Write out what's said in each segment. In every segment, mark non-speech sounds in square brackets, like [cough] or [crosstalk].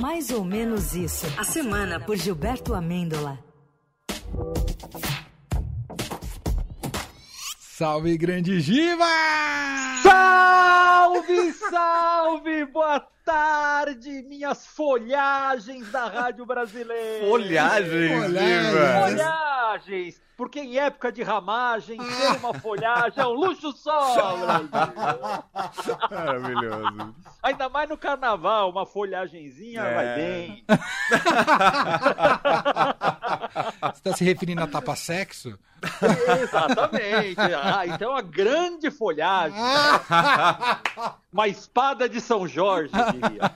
Mais ou menos isso. A semana por Gilberto Amêndola. Salve, grande Giva! Salve, salve! Boa tarde, minhas folhagens da Rádio Brasileira! Folhagens, Folhagens. Folhagens! Porque em época de ramagem, ter uma folhagem é um luxo só! [laughs] Maravilhoso. Ainda mais no carnaval, uma folhagenzinha É. vai bem. [laughs] Você tá se referindo a tapa-sexo? Exatamente. Ah, então é uma grande folhagem. [laughs] Uma espada de São Jorge, diria.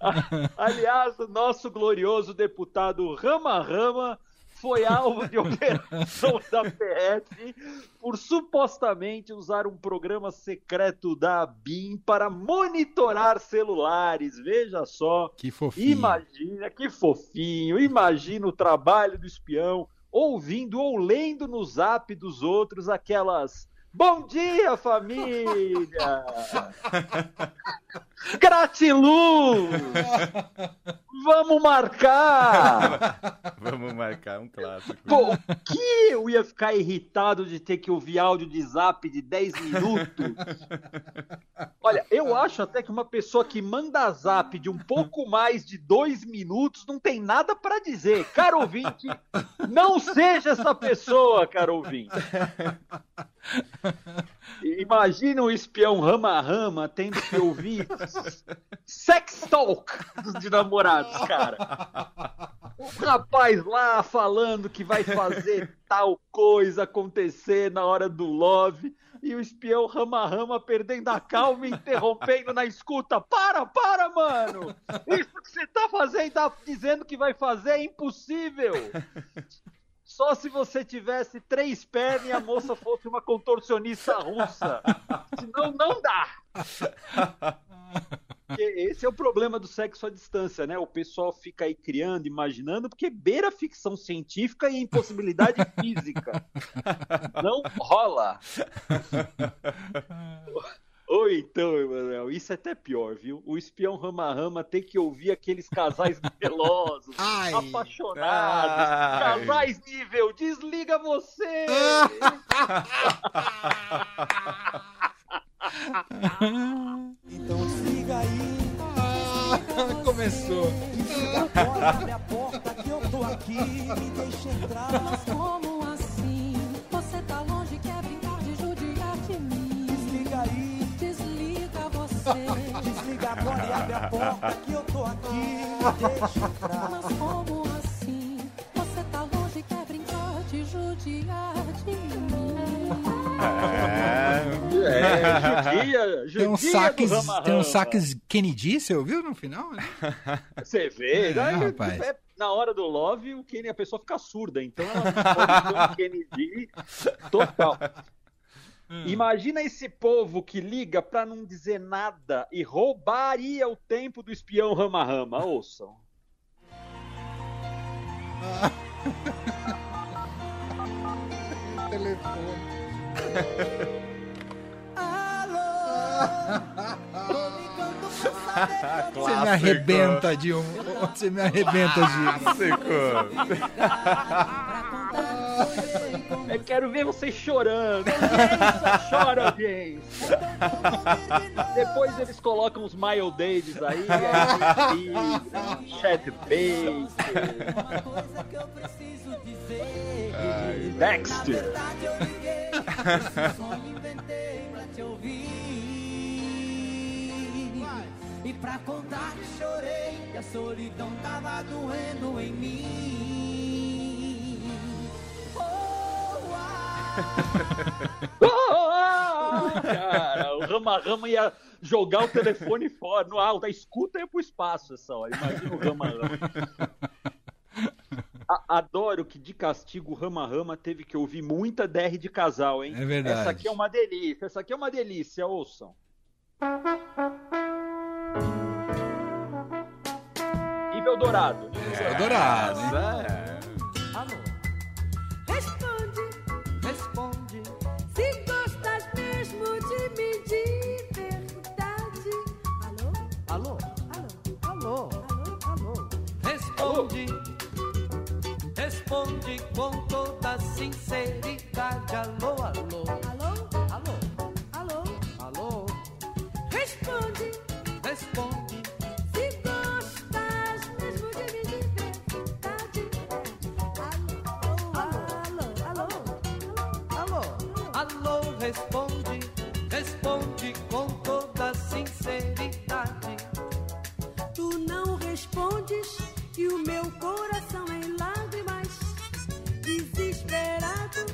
[laughs] Aliás, o nosso glorioso deputado Rama Rama foi alvo de operação [laughs] da PF por supostamente usar um programa secreto da BIM para monitorar celulares. Veja só. Que fofinho. Imagina, que fofinho. Imagina o trabalho do espião ouvindo ou lendo no zap dos outros aquelas. Bom dia, família! Gratiluz! Vamos marcar! Vamos marcar um clássico. Pô, que eu ia ficar irritado de ter que ouvir áudio de zap de 10 minutos. Olha, eu acho até que uma pessoa que manda zap de um pouco mais de dois minutos não tem nada pra dizer. Caro ouvinte, não seja essa pessoa, caro ouvinte. [laughs] Imagina um espião rama-rama tendo que ouvir sex talk de namorados, cara. O rapaz lá falando que vai fazer tal coisa acontecer na hora do love e o espião rama-rama perdendo a calma e interrompendo na escuta. Para, para, mano! Isso que você tá fazendo, tá dizendo que vai fazer é impossível! Só se você tivesse três pernas e a moça fosse uma contorcionista russa. Senão não dá. Porque esse é o problema do sexo à distância, né? O pessoal fica aí criando, imaginando, porque beira ficção científica e impossibilidade física. Não rola. [laughs] Ou então, Isso é até pior, viu? O espião rama-rama tem que ouvir aqueles casais [laughs] melosos, Ai. apaixonados, Ai. casais nível, desliga você! Então desliga aí, Ah, [laughs] começou. desliga agora, abre a porta que eu tô aqui, me deixa entrar. Mas como Desliga você. desliga agora e abre a porta que eu tô aqui, deixa entrar. Mas como assim? Você tá longe, quer brincar de judiar de mim. É, judia, judia Tem do saques, rama-rama. tem uns saques Kennedy, você ouviu no final? né? [laughs] Você vê, É, né? rapaz. É, na hora do love, o Kenny, a pessoa fica surda, então ela ter um Kennedy total. Hum. Imagina esse povo que liga pra não dizer nada e roubaria o tempo do espião rama-rama. Ouçam. [laughs] Telefone. [laughs] Você me arrebenta, Dilma. Você me arrebenta. Clássico. Eu quero ver vocês chorando. Audiência, chora, audiência. Depois eles colocam os Smile Davis aí, aí Chad Baker, Uma coisa que eu preciso dizer. Dexter. [laughs] E pra contar que chorei, que a solidão tava doendo em mim. Oh, ah. [laughs] Ah, cara, o Rama Rama ia jogar o telefone fora, no alto, a escuta ia pro espaço essa hora. Imagina o Rama Rama. A- Adoro que de castigo o Rama Rama teve que ouvir muita DR de casal, hein? É verdade. Essa aqui é uma delícia, essa aqui é uma delícia, ouçam. Dourado. É dourado, hein? Alô, Responde responde. se gostas mesmo de mim de verdade. Alô? Alô? Alô? Alô? Alô? Responde, responde com toda sinceridade. Alô, alô, Alô? Alô, responde, responde com toda sinceridade. Tu não respondes e o meu coração em lágrimas, desesperado,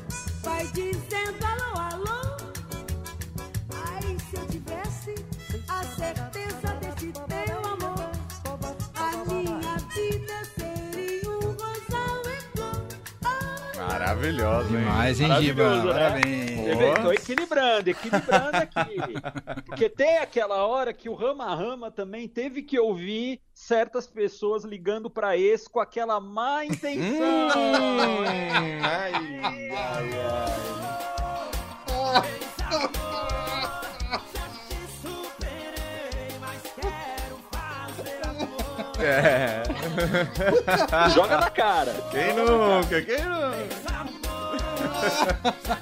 vai dizendo alô, alô. Ai, se eu tivesse a certeza desse teu amor, a minha vida seria um rosal em flor. Ai, Maravilhoso, hein? Demais, hein, Giba? Né? Parabéns. Tô equilibrando, equilibrando aqui. [laughs] Porque tem aquela hora que o Rama Rama também teve que ouvir certas pessoas ligando pra ex com aquela má intenção. Ai, ai, ai. É. Joga na cara. Quem nunca? Quem nunca?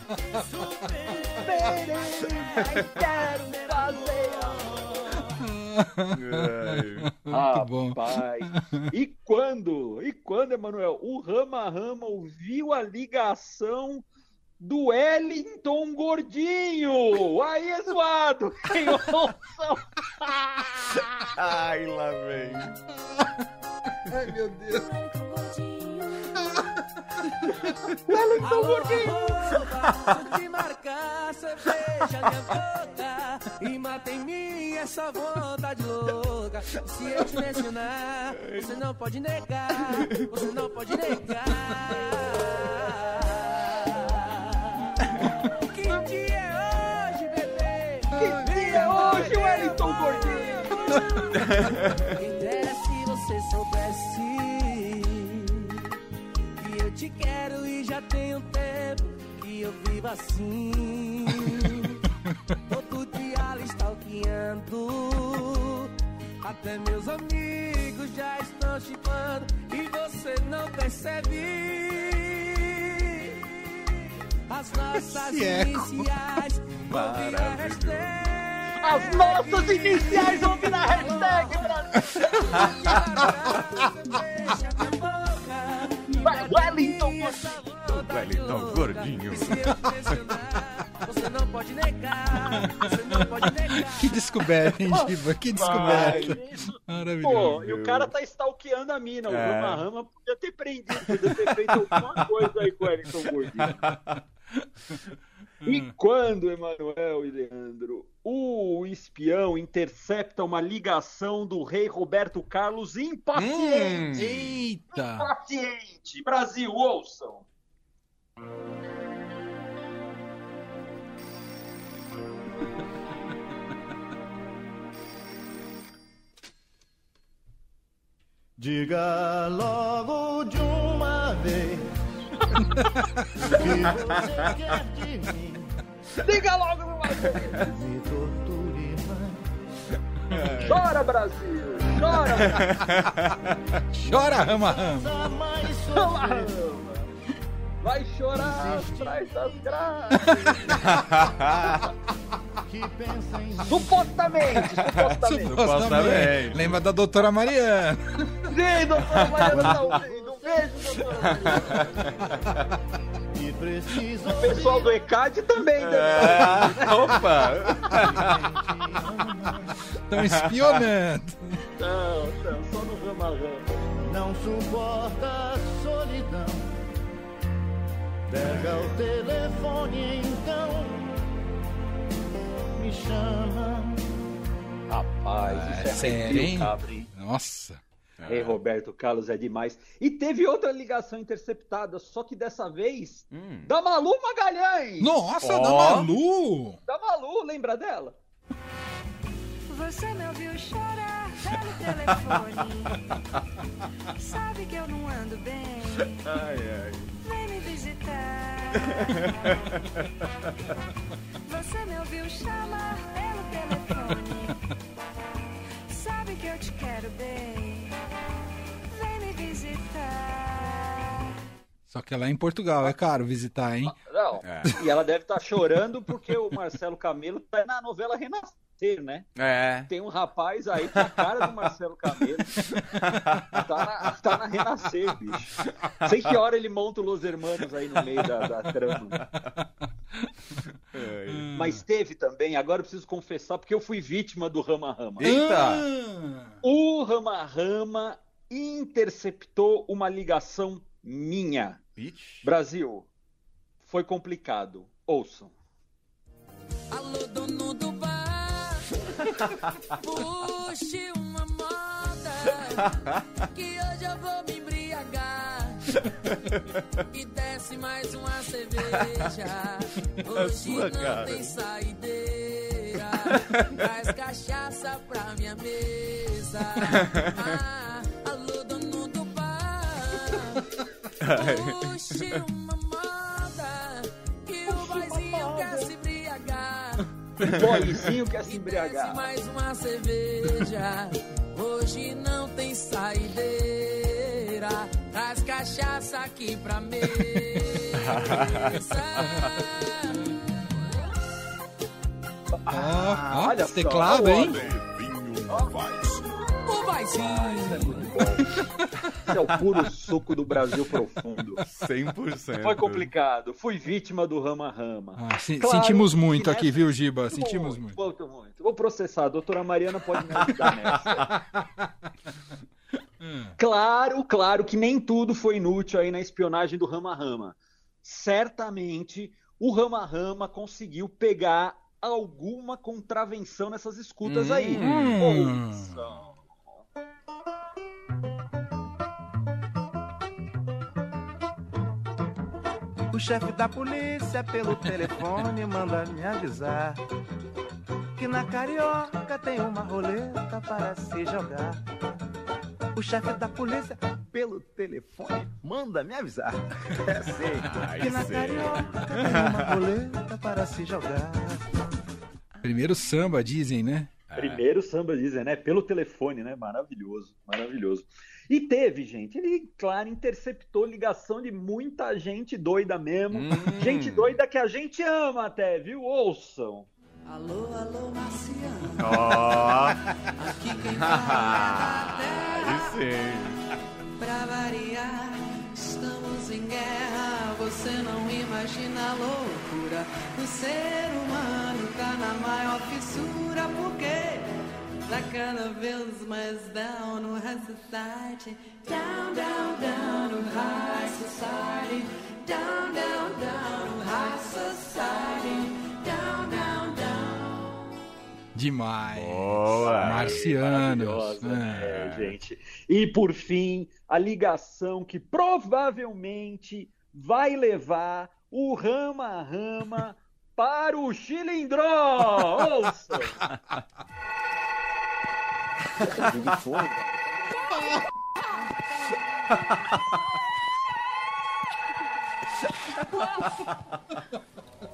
[laughs] Quero fazer. Ai. bom. [laughs] Rapaz. E quando? E quando, Emanuel? O Rama Rama ouviu a ligação do Wellington Gordinho. Aí é zoado. Quem ouça? Ai, lá vem. Ai, meu Deus. Wellington Gordinho. De marcar cerveja minha boca e mata em mim essa vontade louca. Se eu te mencionar, você não pode negar, você não pode negar. Que dia é hoje, bebê? Que dia é hoje, Wellington Gordinho? Já tenho tempo que eu vivo assim. [laughs] Todo dia ela stalkeando. Até meus amigos já estão chipando e você não percebe. As nossas Esse iniciais vão virar hashtag. As nossas iniciais vão vir na hashtag, Brasil. Vai, Wellington Wellington Gordinho. Você não pode negar, você não pode negar. Que descoberta, hein, Giba? Que descoberta. Maravilhoso. Pô, e o cara tá stalkeando a mina. O É. Rama Rama podia ter prendido, podia ter feito alguma coisa aí com o Wellington Gordinho. E [laughs] quando, Emanuel e Leandro, o espião intercepta uma ligação do rei Roberto Carlos impaciente. Eita! Impaciente. Brasil, ouçam. Diga logo de uma vez o que você quer de mim. Diga logo, meu Brasil. Me torture mais. Chora, Brasil. Chora, [laughs] Chora, Rama Rama. Dá mais. Rama. Vai chorar atrás das [laughs] grades. Supostamente, supostamente. [laughs] Supostamente. Lembra da doutora Mariana? Sim, doutora Mariana [laughs] tá ouvindo. Um beijo, doutora Mariana. E preciso O pessoal do ECAD também. deve É, opa! Estão espionando. Não, não, só no Rama. não suporta a solidão. Pega o telefone então. Me chama. Rapaz, Ah, isso é sério, arrepio, hein? cabra, hein? Nossa. Rei Roberto Carlos é demais. E teve outra ligação interceptada, só que dessa vez Hum. da Malu Magalhães. Nossa, Ó. da Malu! Da Malu, lembra dela? Você me ouviu chorar pelo telefone. [laughs] Sabe que eu não ando bem. Ai, ai. Vem visitar. Você me ouviu chamar pelo telefone. Sabe que eu te quero bem. Vem me visitar. Só que ela é em Portugal, é caro visitar, hein? Ah, não. É. E ela deve estar chorando porque o Marcelo Camelo tá na novela Renascer né? É. Tem um rapaz aí com a cara do Marcelo Camelo. [laughs] Tá na, tá na Renascer, bicho. Sei que hora ele monta o Los Hermanos aí no meio da, da trama. É. Mas teve também, agora eu preciso confessar, porque eu fui vítima do Rama Rama. Eita! Ah, O Rama Rama interceptou uma ligação minha. Ixi. Brasil, foi complicado. Ouçam. Alô, dono do puxe uma moda, que hoje eu vou me embriagar. E desce mais uma cerveja, [laughs] hoje não cara. tem saideira. Traz cachaça pra minha mesa. Ah, alô, dono do bar, [laughs] puxe uma moda, embriagar. O boizinho quer se embriagar. mais uma cerveja. Hoje não tem saideira. Traz cachaça aqui pra mesa. Ó, ó, olha só, teclado, hein? É o puro suco do Brasil profundo. 100%. Foi complicado. Fui vítima do Rama Rama. Ah, se- Claro sentimos muito nessa- aqui, viu, Giba? Sentimos muito. Muito, muito. Vou processar. A doutora Mariana pode me ajudar nessa. [laughs] Claro, claro que nem tudo foi inútil aí na espionagem do Rama Rama. Certamente o Rama Rama conseguiu pegar alguma contravenção nessas escutas aí. Hum. O chefe da polícia pelo telefone [laughs] manda me avisar que na carioca tem uma roleta para se jogar. O chefe da polícia pelo telefone manda me avisar. [laughs] É sei Ai, que na sei. carioca tem uma roleta para se jogar. Primeiro samba, dizem, né? Primeiro samba dizem, né? Pelo telefone, né? Maravilhoso, maravilhoso. E teve, gente, ele, claro, interceptou ligação de muita gente doida mesmo. Hum. Gente doida que a gente ama até, viu? Ouçam. Alô, alô, Marciano. Ó, Aqui quem [laughs] fala é da terra. sim. Pra variar, estamos em guerra. Você não imagina a loucura. O ser humano tá na maior fissura. Porque tá cada vez mais down no high society. Down, down, down no high society. Down, down, down no high society. Down, down, down. Demais. Boa. Marcianos. É. né, gente? E por fim, a ligação que provavelmente vai levar o Rama Rama [laughs] para o Chilindró. Ouçam. [laughs]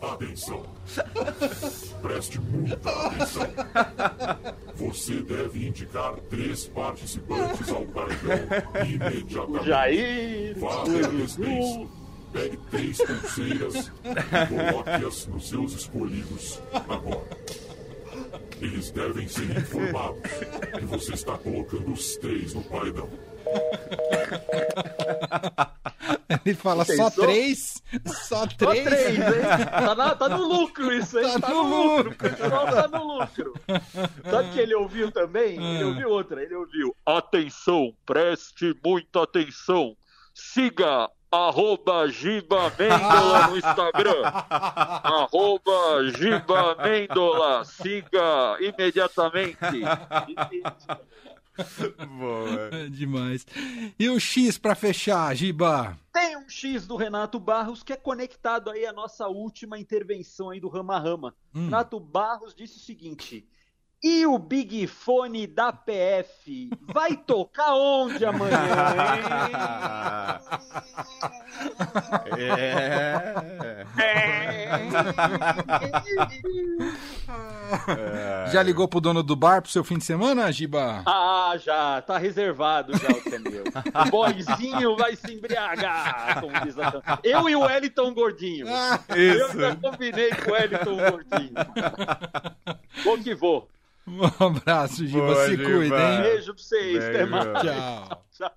Atenção! Preste muita atenção! Você deve indicar três participantes ao paredão imediatamente. Jair. Faça respeito. Pegue três pulseiras e coloque-as nos seus escolhidos agora. Eles devem ser informados que você está colocando os três no paredão. Ele fala só três? Só Só três? três, hein? Tá, na- tá no [laughs] lucro isso, hein? Tá Tá, no no lucro. O pessoal tá no lucro. Sabe o que ele ouviu também? Ele Ah. ouviu outra. Ele ouviu. Atenção, preste muita atenção. Siga arroba Giba Mendola no Instagram. [laughs] arroba Giba Mendola. Siga imediatamente. Boa. É Demais. E o X pra fechar, Giba? Tem um X do Renato Barros que é conectado aí à nossa última intervenção aí do Rama Rama. Hum. Renato Barros disse o seguinte: E o Big Fone da PF vai tocar onde amanhã, É. hein? Já ligou pro dono do bar pro seu fim de semana, Giba? Ah, já, tá reservado já o meu. O boizinho vai se embriagar, como diz a. Eu e o Wellington Gordinho. Eu já Isso. combinei com o Wellington Gordinho. Vou que vou. Um abraço, Giba. Boa, Se Giba. cuida, hein? Beijo pra vocês, até Beijo. mais. Tchau. Tchau.